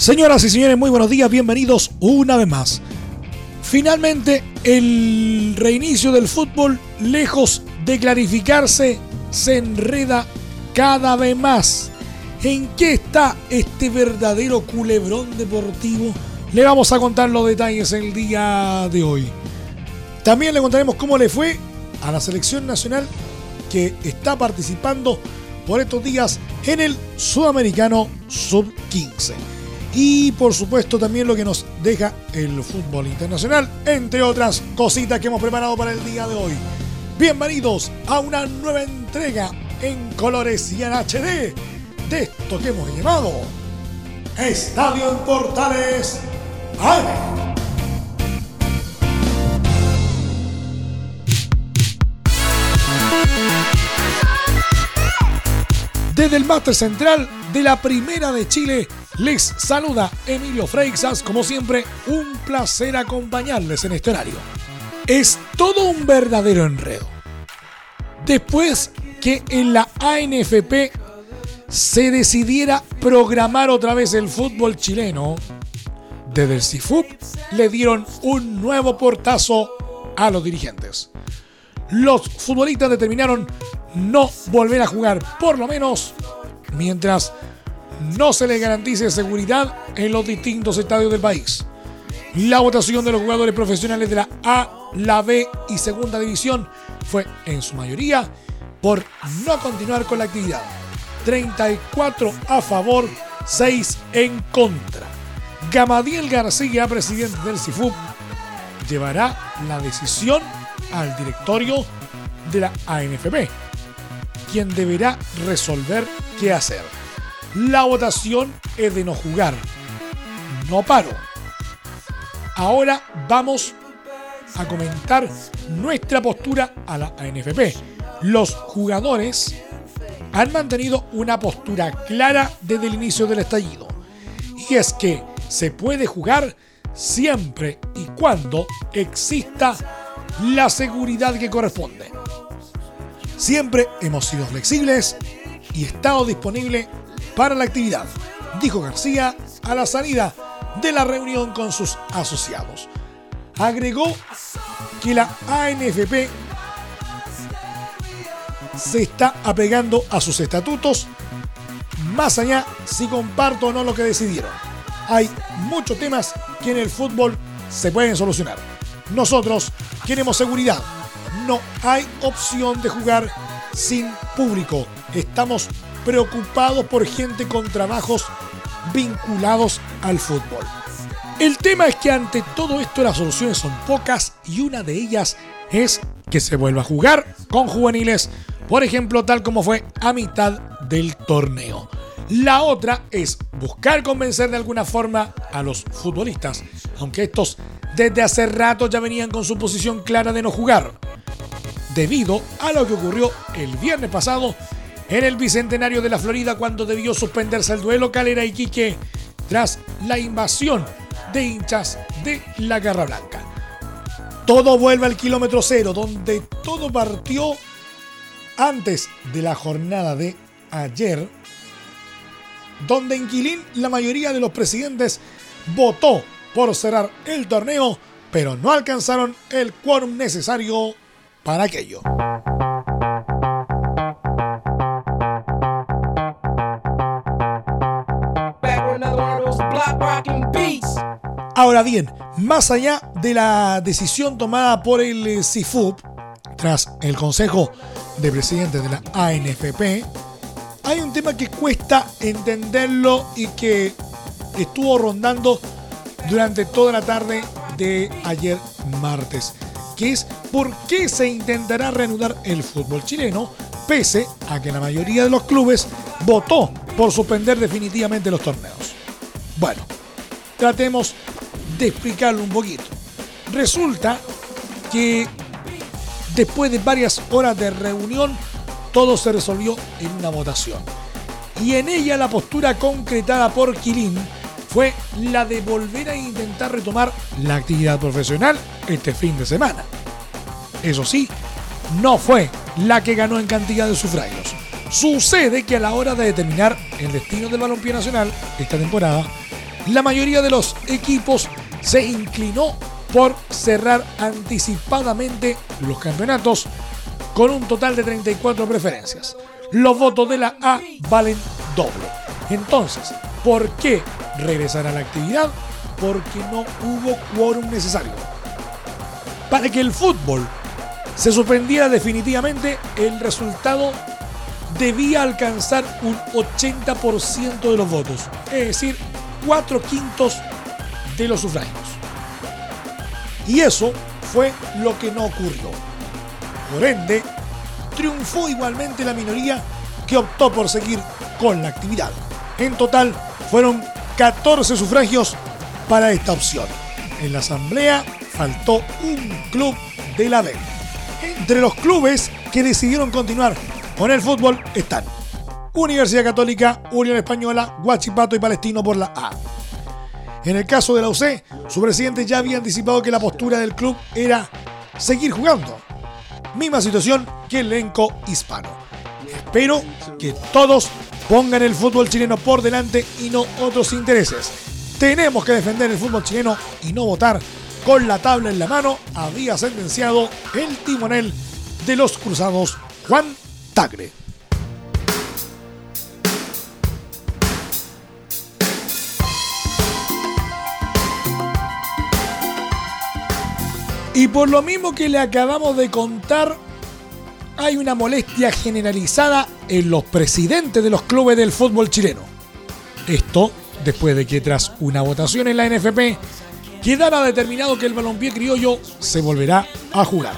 Señoras y señores, muy buenos días, bienvenidos una vez más. Finalmente, el reinicio del fútbol, lejos de clarificarse, se enreda cada vez más. ¿En qué está este verdadero culebrón deportivo? Le vamos a contar los detalles el día de hoy. También le contaremos cómo le fue a la selección nacional que está participando por estos días en el Sudamericano Sub-15. Y por supuesto también lo que nos deja el fútbol internacional, entre otras cositas que hemos preparado para el día de hoy. Bienvenidos a una nueva entrega en colores y en HD de esto que hemos llamado Estadio en Portales AM. Desde el máster central de la Primera de Chile, les saluda Emilio Freixas. Como siempre, un placer acompañarles en este horario. Es todo un verdadero enredo. Después que en la ANFP se decidiera programar otra vez el fútbol chileno, desde el CIFUP le dieron un nuevo portazo a los dirigentes. Los futbolistas determinaron no volver a jugar, por lo menos mientras no se les garantice seguridad en los distintos estadios del país. La votación de los jugadores profesionales de la A, la B y Segunda División fue en su mayoría por no continuar con la actividad. 34 a favor, 6 en contra. Gamadiel García, presidente del CIFUP, llevará la decisión al directorio de la ANFP quien deberá resolver qué hacer. La votación es de no jugar. No paro. Ahora vamos a comentar nuestra postura a la ANFP. Los jugadores han mantenido una postura clara desde el inicio del estallido. Y es que se puede jugar siempre y cuando exista la seguridad que corresponde. Siempre hemos sido flexibles y estado disponible para la actividad, dijo García a la salida de la reunión con sus asociados. Agregó que la ANFP se está apegando a sus estatutos, más allá si comparto o no lo que decidieron. Hay muchos temas que en el fútbol se pueden solucionar. Nosotros queremos seguridad, no hay opción de jugar sin público. Estamos preocupados por gente con trabajos vinculados al fútbol. El tema es que ante todo esto las soluciones son pocas y una de ellas es que se vuelva a jugar con juveniles, por ejemplo, tal como fue a mitad del torneo. La otra es buscar convencer de alguna forma a los futbolistas, aunque estos desde hace rato ya venían con su posición clara de no jugar debido a lo que ocurrió el viernes pasado en el Bicentenario de la Florida cuando debió suspenderse el duelo Calera y Quique tras la invasión de hinchas de la Garra Blanca. Todo vuelve al kilómetro cero, donde todo partió antes de la jornada de ayer, donde en Quilín la mayoría de los presidentes votó por cerrar el torneo, pero no alcanzaron el quórum necesario para aquello. Ahora bien, más allá de la decisión tomada por el CIFUP, tras el Consejo de Presidentes de la ANFP, hay un tema que cuesta entenderlo y que estuvo rondando durante toda la tarde de ayer martes que es por qué se intentará reanudar el fútbol chileno, pese a que la mayoría de los clubes votó por suspender definitivamente los torneos. Bueno, tratemos de explicarlo un poquito. Resulta que después de varias horas de reunión, todo se resolvió en una votación. Y en ella la postura concretada por Quilín fue la de volver a intentar retomar la actividad profesional este fin de semana. Eso sí, no fue la que ganó en cantidad de sufragios. Sucede que a la hora de determinar el destino del balompié nacional esta temporada, la mayoría de los equipos se inclinó por cerrar anticipadamente los campeonatos con un total de 34 preferencias. Los votos de la A valen doble. Entonces, ¿por qué regresar a la actividad? Porque no hubo quórum necesario. Para que el fútbol se suspendiera definitivamente, el resultado debía alcanzar un 80% de los votos, es decir, 4 quintos de los sufragios. Y eso fue lo que no ocurrió. Por ende, triunfó igualmente la minoría que optó por seguir con la actividad. En total, fueron 14 sufragios para esta opción. En la asamblea faltó un club de la B. Entre los clubes que decidieron continuar con el fútbol están Universidad Católica, Unión Española, Guachipato y Palestino por la A. En el caso de la UC, su presidente ya había anticipado que la postura del club era seguir jugando. Misma situación que el elenco hispano. Espero que todos pongan el fútbol chileno por delante y no otros intereses. Tenemos que defender el fútbol chileno y no votar con la tabla en la mano, había sentenciado el timonel de los cruzados Juan Tagre. Y por lo mismo que le acabamos de contar, hay una molestia generalizada en los presidentes de los clubes del fútbol chileno. Esto después de que tras una votación en la NFP quedara determinado que el balompié criollo se volverá a jugar.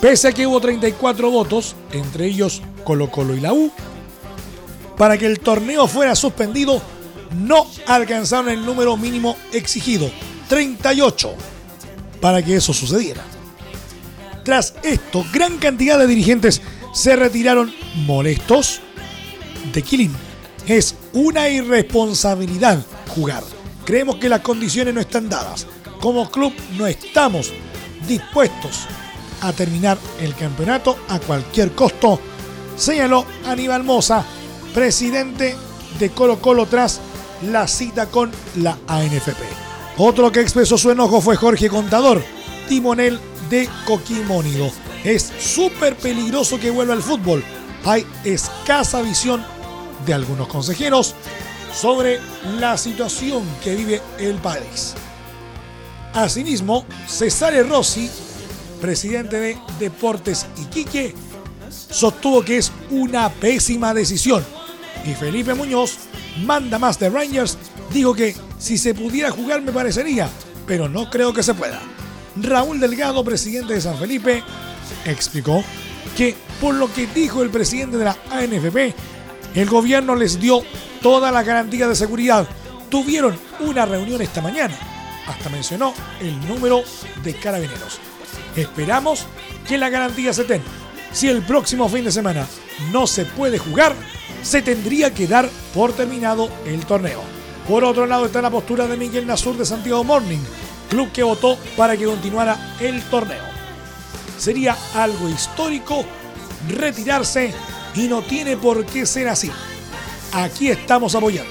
Pese a que hubo 34 votos, entre ellos Colo Colo y la U, para que el torneo fuera suspendido, no alcanzaron el número mínimo exigido, 38 para que eso sucediera. Tras esto, gran cantidad de dirigentes se retiraron molestos de Killing. Es una irresponsabilidad jugar. Creemos que las condiciones no están dadas. Como club no estamos dispuestos a terminar el campeonato a cualquier costo, señaló Aníbal Moza, presidente de Colo Colo tras la cita con la ANFP. Otro que expresó su enojo fue Jorge Contador, timonel de Coquimónido. Es súper peligroso que vuelva al fútbol. Hay escasa visión de algunos consejeros sobre la situación que vive el país. Asimismo, Cesare Rossi, presidente de Deportes Iquique, sostuvo que es una pésima decisión. Y Felipe Muñoz, manda más de Rangers, dijo que si se pudiera jugar me parecería, pero no creo que se pueda. Raúl Delgado, presidente de San Felipe, explicó que por lo que dijo el presidente de la ANFP, el gobierno les dio toda la garantía de seguridad. Tuvieron una reunión esta mañana. Hasta mencionó el número de carabineros. Esperamos que la garantía se tenga. Si el próximo fin de semana no se puede jugar, se tendría que dar por terminado el torneo. Por otro lado está la postura de Miguel Nasur de Santiago Morning, club que votó para que continuara el torneo. Sería algo histórico retirarse y no tiene por qué ser así. Aquí estamos apoyando.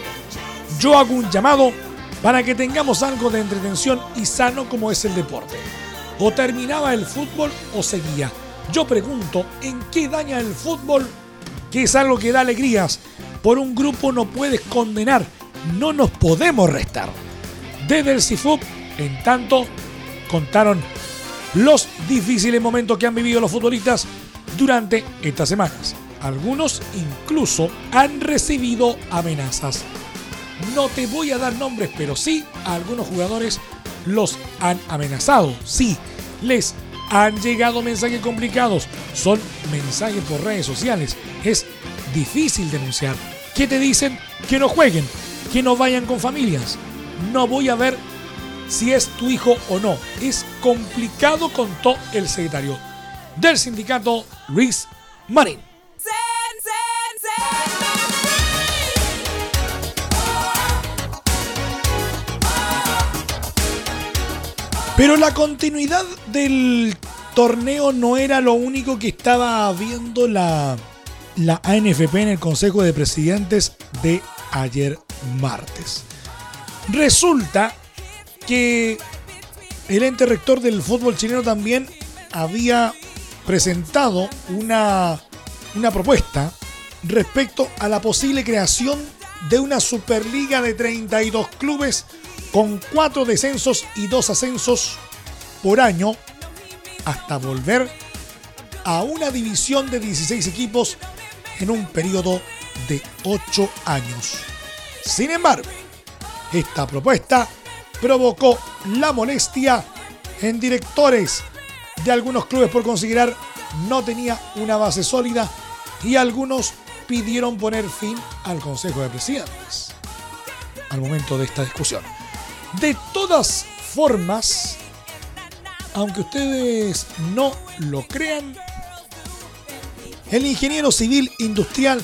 Yo hago un llamado para que tengamos algo de entretención y sano como es el deporte. O terminaba el fútbol o seguía. Yo pregunto, ¿en qué daña el fútbol? Que es algo que da alegrías. Por un grupo no puedes condenar no nos podemos restar. Desde el CIFUP, en tanto, contaron los difíciles momentos que han vivido los futbolistas durante estas semanas. Algunos incluso han recibido amenazas. No te voy a dar nombres, pero sí a algunos jugadores los han amenazado. Sí, les han llegado mensajes complicados. Son mensajes por redes sociales. Es difícil denunciar. ¿Qué te dicen? Que no jueguen que no vayan con familias. No voy a ver si es tu hijo o no. Es complicado, contó el secretario del sindicato, Luis Marín. Pero la continuidad del torneo no era lo único que estaba viendo la, la ANFP en el Consejo de Presidentes de ayer martes. Resulta que el ente rector del fútbol chileno también había presentado una, una propuesta respecto a la posible creación de una Superliga de 32 clubes con cuatro descensos y dos ascensos por año hasta volver a una división de 16 equipos en un periodo de 8 años. Sin embargo, esta propuesta provocó la molestia en directores de algunos clubes por considerar no tenía una base sólida y algunos pidieron poner fin al Consejo de Presidentes al momento de esta discusión. De todas formas, aunque ustedes no lo crean, el ingeniero civil industrial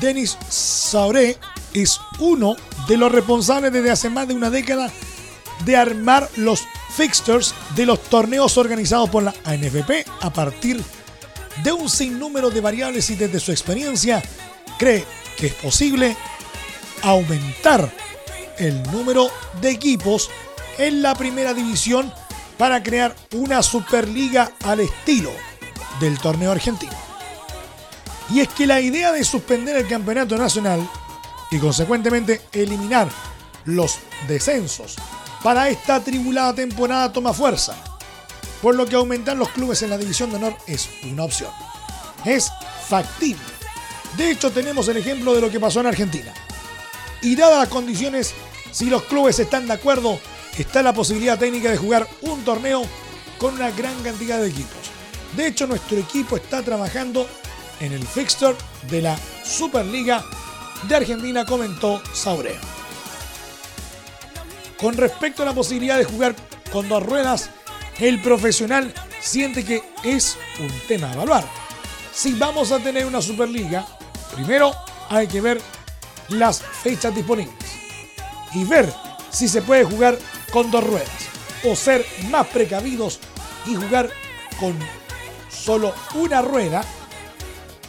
Denis Sauré es uno de los responsables desde hace más de una década de armar los fixtures de los torneos organizados por la ANFP a partir de un sinnúmero de variables y desde su experiencia cree que es posible aumentar el número de equipos en la primera división para crear una Superliga al estilo del torneo argentino. Y es que la idea de suspender el campeonato nacional y consecuentemente eliminar los descensos para esta atribulada temporada toma fuerza, por lo que aumentar los clubes en la división de honor es una opción. Es factible. De hecho, tenemos el ejemplo de lo que pasó en Argentina. Y dadas las condiciones si los clubes están de acuerdo, está la posibilidad técnica de jugar un torneo con una gran cantidad de equipos. De hecho, nuestro equipo está trabajando en el fixture de la Superliga de Argentina, comentó Saurea. Con respecto a la posibilidad de jugar con dos ruedas, el profesional siente que es un tema a evaluar. Si vamos a tener una Superliga, primero hay que ver las fechas disponibles y ver si se puede jugar con dos ruedas o ser más precavidos y jugar con solo una rueda,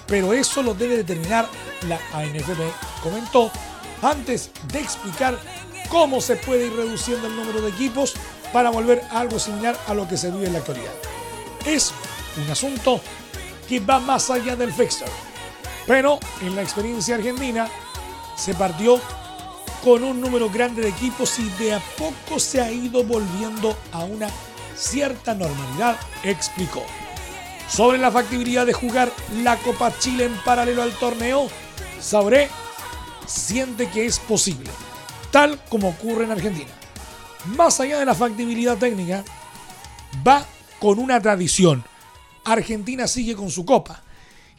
pero eso lo debe determinar la ANFP, comentó antes de explicar cómo se puede ir reduciendo el número de equipos para volver a algo similar a lo que se vive en la actualidad. Es un asunto que va más allá del fixture, pero en la experiencia argentina se partió con un número grande de equipos y de a poco se ha ido volviendo a una cierta normalidad, explicó. Sobre la factibilidad de jugar la Copa Chile en paralelo al torneo, Sabré siente que es posible, tal como ocurre en Argentina. Más allá de la factibilidad técnica, va con una tradición. Argentina sigue con su copa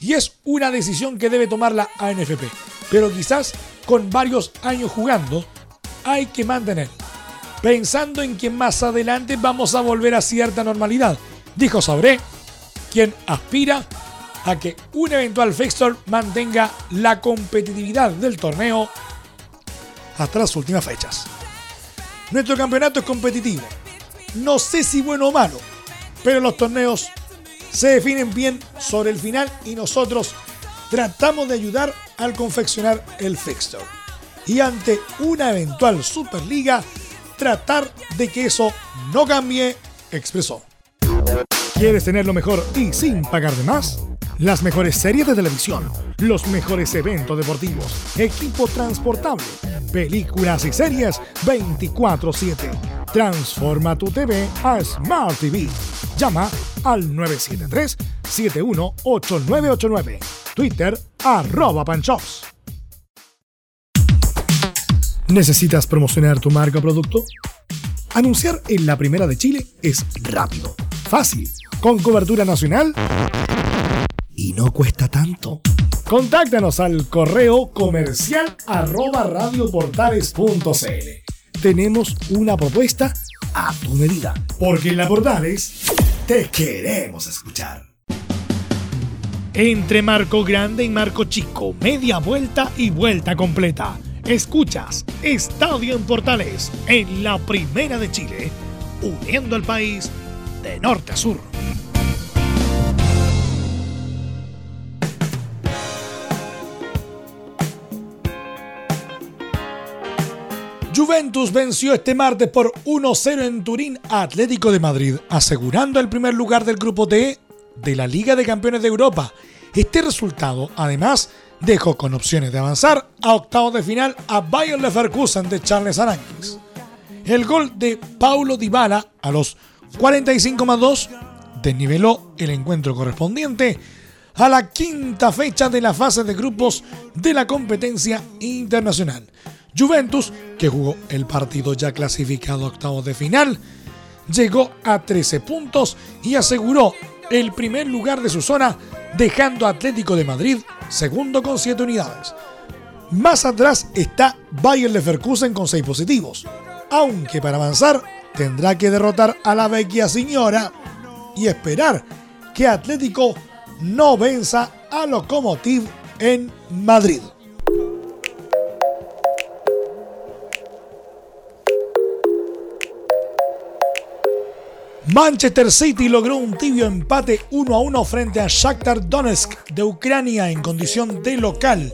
y es una decisión que debe tomar la ANFP. Pero quizás con varios años jugando, hay que mantener, pensando en que más adelante vamos a volver a cierta normalidad, dijo Sabré, quien aspira a que un eventual fixture mantenga la competitividad del torneo hasta las últimas fechas. Nuestro campeonato es competitivo. No sé si bueno o malo, pero los torneos se definen bien sobre el final y nosotros tratamos de ayudar al confeccionar el fixture. Y ante una eventual Superliga, tratar de que eso no cambie, expresó. ¿Quieres tener lo mejor y sin pagar de más? Las mejores series de televisión, los mejores eventos deportivos, equipo transportable, películas y series 24/7. Transforma tu TV a Smart TV. Llama al 973-718989. Twitter arroba panchops. ¿Necesitas promocionar tu marca o producto? Anunciar en la primera de Chile es rápido, fácil, con cobertura nacional y no cuesta tanto. Contáctanos al correo comercial arroba radioportales.cl. Tenemos una propuesta a tu medida, porque en la Portales te queremos escuchar. Entre Marco Grande y Marco Chico, media vuelta y vuelta completa. Escuchas Estadio en Portales en la Primera de Chile, uniendo al país de norte a sur. Juventus venció este martes por 1-0 en Turín a Atlético de Madrid, asegurando el primer lugar del grupo D de la Liga de Campeones de Europa. Este resultado, además, dejó con opciones de avanzar a octavos de final a Bayern Leverkusen de Charles Aranguis. El gol de Paulo Dybala a los 45 más 2 desniveló el encuentro correspondiente a la quinta fecha de la fase de grupos de la competencia internacional. Juventus, que jugó el partido ya clasificado a octavos de final, llegó a 13 puntos y aseguró el primer lugar de su zona, dejando Atlético de Madrid segundo con 7 unidades. Más atrás está Bayern Leverkusen con 6 positivos, aunque para avanzar tendrá que derrotar a la vecchia señora y esperar que Atlético no venza a Lokomotiv en Madrid. Manchester City logró un tibio empate 1 a 1 frente a Shakhtar Donetsk de Ucrania en condición de local,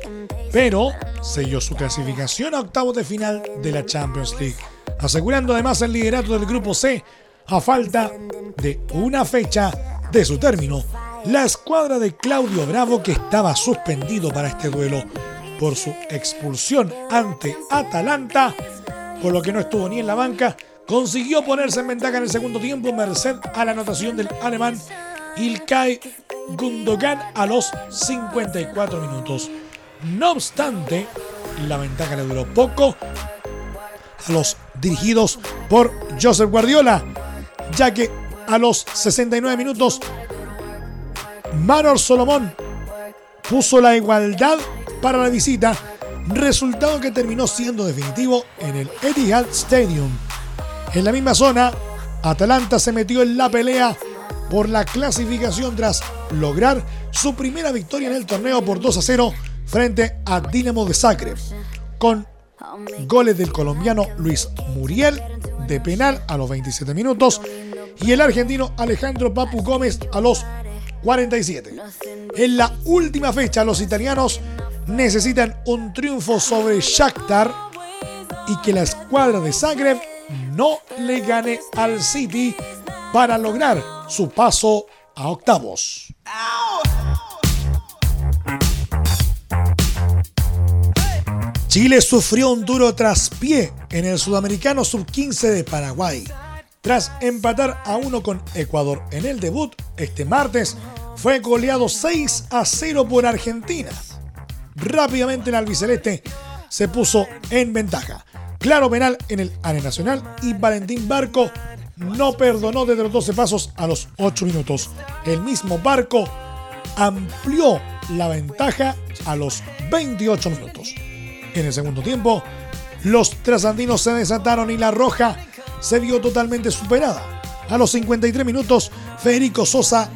pero selló su clasificación a octavos de final de la Champions League, asegurando además el liderato del grupo C a falta de una fecha de su término. La escuadra de Claudio Bravo, que estaba suspendido para este duelo por su expulsión ante Atalanta, por lo que no estuvo ni en la banca, consiguió ponerse en ventaja en el segundo tiempo merced a la anotación del alemán Ilkay Gundogan a los 54 minutos. No obstante, la ventaja le duró poco los dirigidos por Joseph Guardiola, ya que a los 69 minutos Manor Solomón puso la igualdad para la visita, resultado que terminó siendo definitivo en el Etihad Stadium. En la misma zona, Atalanta se metió en la pelea por la clasificación tras lograr su primera victoria en el torneo por 2 a 0 frente a Dinamo de Zagreb, con goles del colombiano Luis Muriel de penal a los 27 minutos y el argentino Alejandro Papu Gómez a los 47. En la última fecha, los italianos necesitan un triunfo sobre Shakhtar y que la escuadra de Zagreb no le gane al City para lograr su paso a octavos. Chile sufrió un duro traspié en el sudamericano sub-15 de Paraguay. Tras empatar a uno con Ecuador en el debut, este martes fue goleado 6 a 0 por Argentina. Rápidamente el albiceleste se puso en ventaja. Claro penal en el área nacional y Valentín Barco no perdonó desde los 12 pasos a los 8 minutos. El mismo Barco amplió la ventaja a los 28 minutos. En el segundo tiempo, los trasandinos se desataron y la roja se vio totalmente superada. A los 53 minutos, Federico Sosa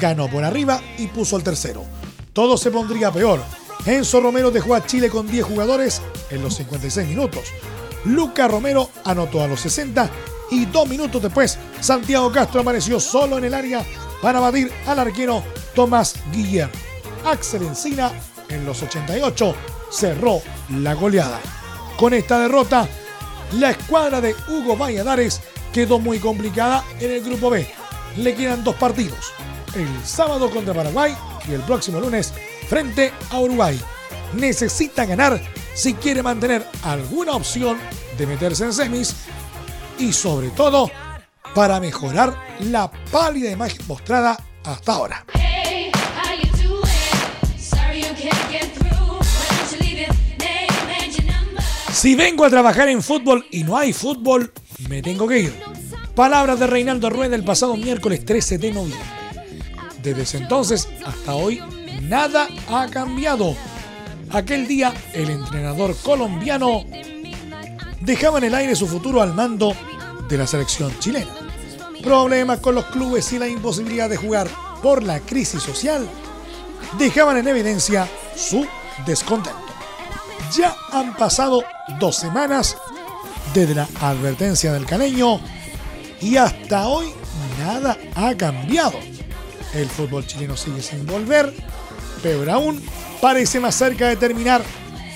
ganó por arriba y puso el tercero. Todo se pondría peor. Enzo Romero dejó a Chile con 10 jugadores en los 56 minutos. Luca Romero anotó a los 60 y dos minutos después Santiago Castro apareció solo en el área para batir al arquero Tomás Guillermo. Axel Encina en los 88 cerró la goleada. Con esta derrota, la escuadra de Hugo Valladares quedó muy complicada en el grupo B. Le quedan dos partidos, el sábado contra Paraguay y el próximo lunes frente a Uruguay. Necesita ganar si quiere mantener alguna opción de meterse en semis y sobre todo para mejorar la pálida imagen mostrada hasta ahora. Si vengo a trabajar en fútbol y no hay fútbol, me tengo que ir. Palabras de Reinaldo Rueda el pasado miércoles 13 de noviembre. Desde ese entonces hasta hoy nada ha cambiado. Aquel día, el entrenador colombiano dejaba en el aire su futuro al mando de la selección chilena. Problemas con los clubes y la imposibilidad de jugar por la crisis social dejaban en evidencia su descontento. Ya han pasado dos semanas desde la advertencia del caneño y hasta hoy nada ha cambiado. El fútbol chileno sigue sin volver, pero aún parece más cerca de terminar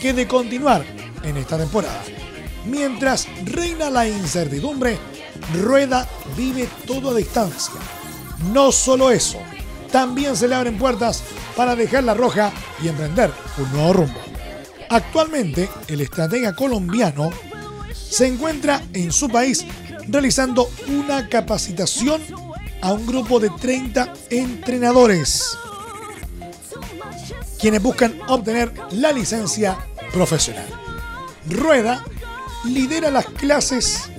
que de continuar en esta temporada. Mientras reina la incertidumbre, Rueda vive todo a distancia. No solo eso, también se le abren puertas para dejar la roja y emprender un nuevo rumbo. Actualmente, el estratega colombiano se encuentra en su país realizando una capacitación a un grupo de 30 entrenadores, quienes buscan obtener la licencia profesional. Rueda lidera las clases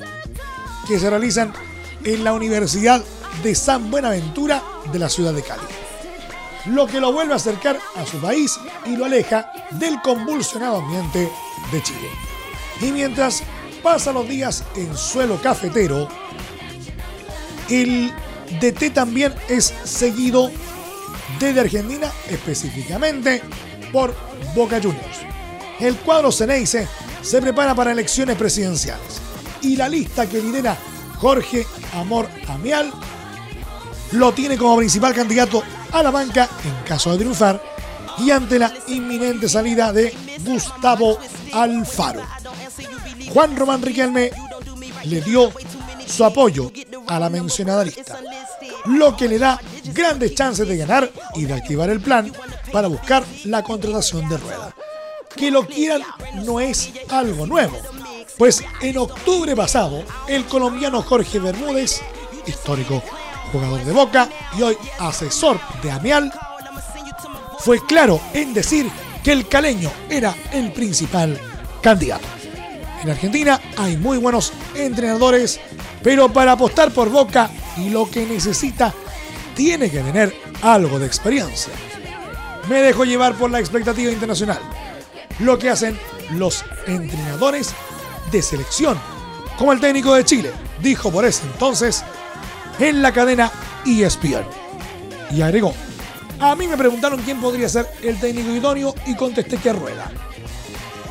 que se realizan en la Universidad de San Buenaventura de la ciudad de Cali, lo que lo vuelve a acercar a su país y lo aleja del convulsionado ambiente de Chile. Y mientras pasa los días en suelo cafetero, el DT también es seguido desde Argentina, específicamente por Boca Juniors. El cuadro Ceneice se prepara para elecciones presidenciales y la lista que lidera Jorge Amor Amial lo tiene como principal candidato a la banca en caso de triunfar y ante la inminente salida de Gustavo Alfaro. Juan Román Riquelme le dio su apoyo a la mencionada lista, lo que le da grandes chances de ganar y de activar el plan para buscar la contratación de Rueda. Que lo quieran no es algo nuevo, pues en octubre pasado el colombiano Jorge Bermúdez, histórico jugador de Boca y hoy asesor de Amial, fue claro en decir que el caleño era el principal candidato. En Argentina hay muy buenos entrenadores, pero para apostar por Boca y lo que necesita, tiene que tener algo de experiencia. Me dejo llevar por la expectativa internacional, lo que hacen los entrenadores de selección, como el técnico de Chile, dijo por ese entonces en la cadena ESPN. Y agregó, a mí me preguntaron quién podría ser el técnico idóneo y contesté que Rueda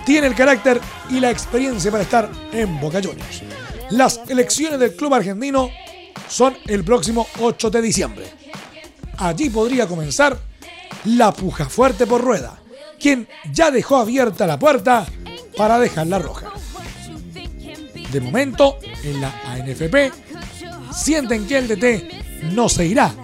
tiene el carácter y la experiencia para estar en Boca Juniors. Las elecciones del club argentino son el próximo 8 de diciembre. Allí podría comenzar la puja fuerte por rueda, quien ya dejó abierta la puerta para dejarla roja. De momento, en la ANFP, sienten que el DT no se irá,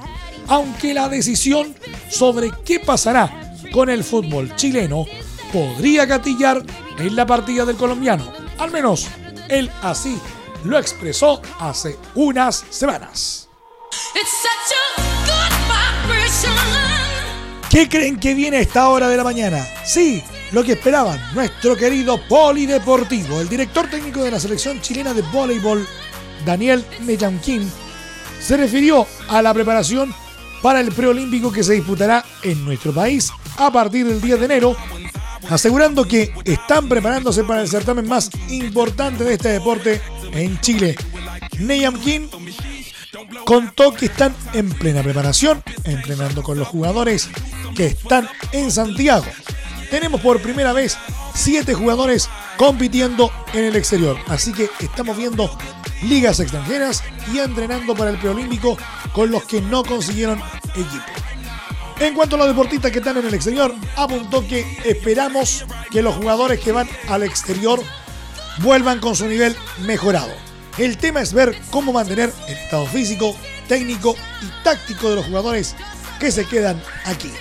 aunque la decisión sobre qué pasará con el fútbol chileno podría gatillar en la partida del colombiano. Al menos él así lo expresó hace unas semanas. ¿Qué creen que viene a esta hora de la mañana? Sí, lo que esperaban, nuestro querido polideportivo, el director técnico de la selección chilena de voleibol, Daniel Meyanquín, se refirió a la preparación para el preolímpico que se disputará en nuestro país a partir del 10 de enero asegurando que están preparándose para el certamen más importante de este deporte en Chile. Neyam King contó que están en plena preparación, entrenando con los jugadores que están en Santiago. Tenemos por primera vez siete jugadores compitiendo en el exterior, así que estamos viendo ligas extranjeras y entrenando para el preolímpico con los que no consiguieron equipo. En cuanto a los deportistas que están en el exterior, apuntó que esperamos que los jugadores que van al exterior vuelvan con su nivel mejorado. El tema es ver cómo mantener el estado físico, técnico y táctico de los jugadores que se quedan aquí.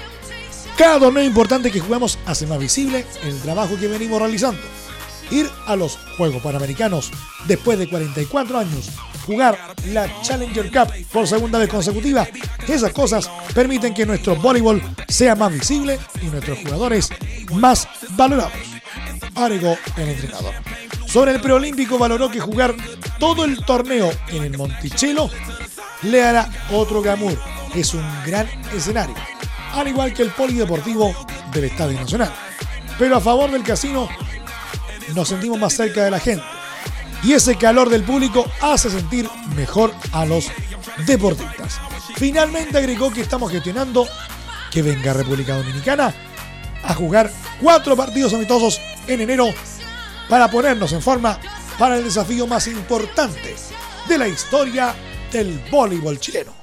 Cada torneo importante que jugamos hace más visible el trabajo que venimos realizando. Ir a los Juegos Panamericanos después de 44 años jugar la Challenger Cup por segunda vez consecutiva. Esas cosas permiten que nuestro voleibol sea más visible y nuestros jugadores más valorados. Agregó el entrenador. Sobre el preolímpico valoró que jugar todo el torneo en el Monticello le hará otro glamour. Es un gran escenario. al igual que el polideportivo del Estadio Nacional. Pero a favor del casino nos sentimos más cerca de la gente. Y ese calor del público hace sentir mejor a los deportistas. Finalmente agregó que estamos gestionando que venga República Dominicana a jugar cuatro partidos amistosos en enero para ponernos en forma para el desafío más importante de la historia del voleibol chileno.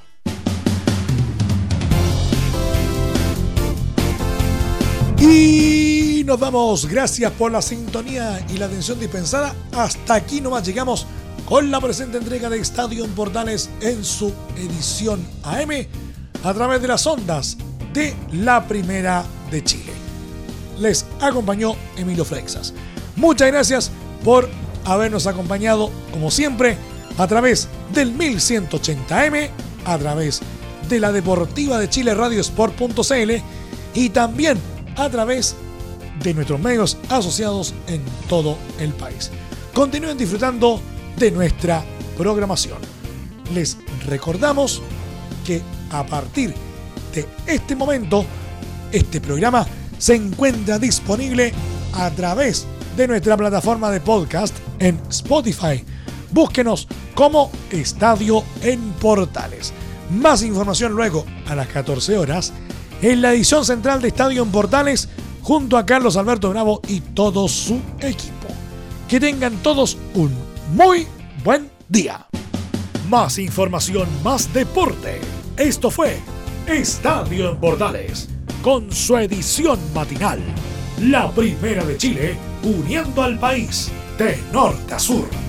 Y nos vamos. Gracias por la sintonía y la atención dispensada. Hasta aquí nomás llegamos con la presente entrega de Estadio Portales en su edición AM a través de las ondas de la Primera de Chile. Les acompañó Emilio Freixas. Muchas gracias por habernos acompañado, como siempre, a través del 1180M, a través de la Deportiva de Chile Radio Sport.cl y también a través de nuestros medios asociados en todo el país. Continúen disfrutando de nuestra programación. Les recordamos que a partir de este momento, este programa se encuentra disponible a través de nuestra plataforma de podcast en Spotify. Búsquenos como Estadio en Portales. Más información luego a las 14 horas en la edición central de Estadio en Portales junto a Carlos Alberto Bravo y todo su equipo. Que tengan todos un muy buen día. Más información, más deporte. Esto fue Estadio en Portales con su edición matinal. La primera de Chile uniendo al país de norte a sur.